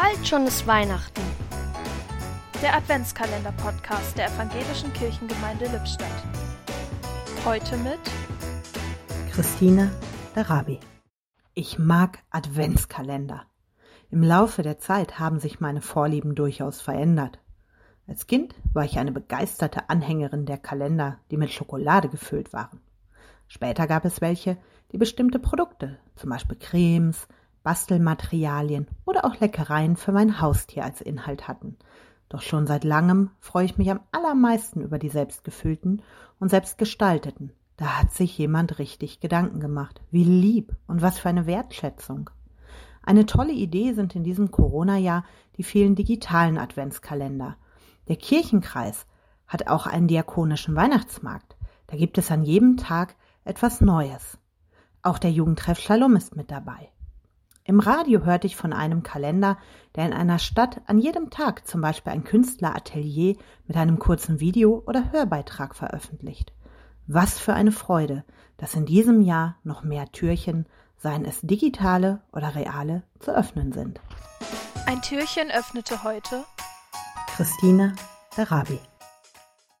Bald schon ist Weihnachten. Der Adventskalender-Podcast der Evangelischen Kirchengemeinde Lippstadt. Heute mit Christine Darabi. Ich mag Adventskalender. Im Laufe der Zeit haben sich meine Vorlieben durchaus verändert. Als Kind war ich eine begeisterte Anhängerin der Kalender, die mit Schokolade gefüllt waren. Später gab es welche, die bestimmte Produkte, zum Beispiel Cremes, Bastelmaterialien oder auch Leckereien für mein Haustier als Inhalt hatten. Doch schon seit langem freue ich mich am allermeisten über die selbstgefüllten und selbstgestalteten. Da hat sich jemand richtig Gedanken gemacht. Wie lieb und was für eine Wertschätzung. Eine tolle Idee sind in diesem Corona-Jahr die vielen digitalen Adventskalender. Der Kirchenkreis hat auch einen diakonischen Weihnachtsmarkt. Da gibt es an jedem Tag etwas Neues. Auch der Jugendtreff Shalom ist mit dabei. Im Radio hörte ich von einem Kalender, der in einer Stadt an jedem Tag zum Beispiel ein Künstleratelier mit einem kurzen Video oder Hörbeitrag veröffentlicht. Was für eine Freude, dass in diesem Jahr noch mehr Türchen, seien es digitale oder reale, zu öffnen sind. Ein Türchen öffnete heute Christine Darabi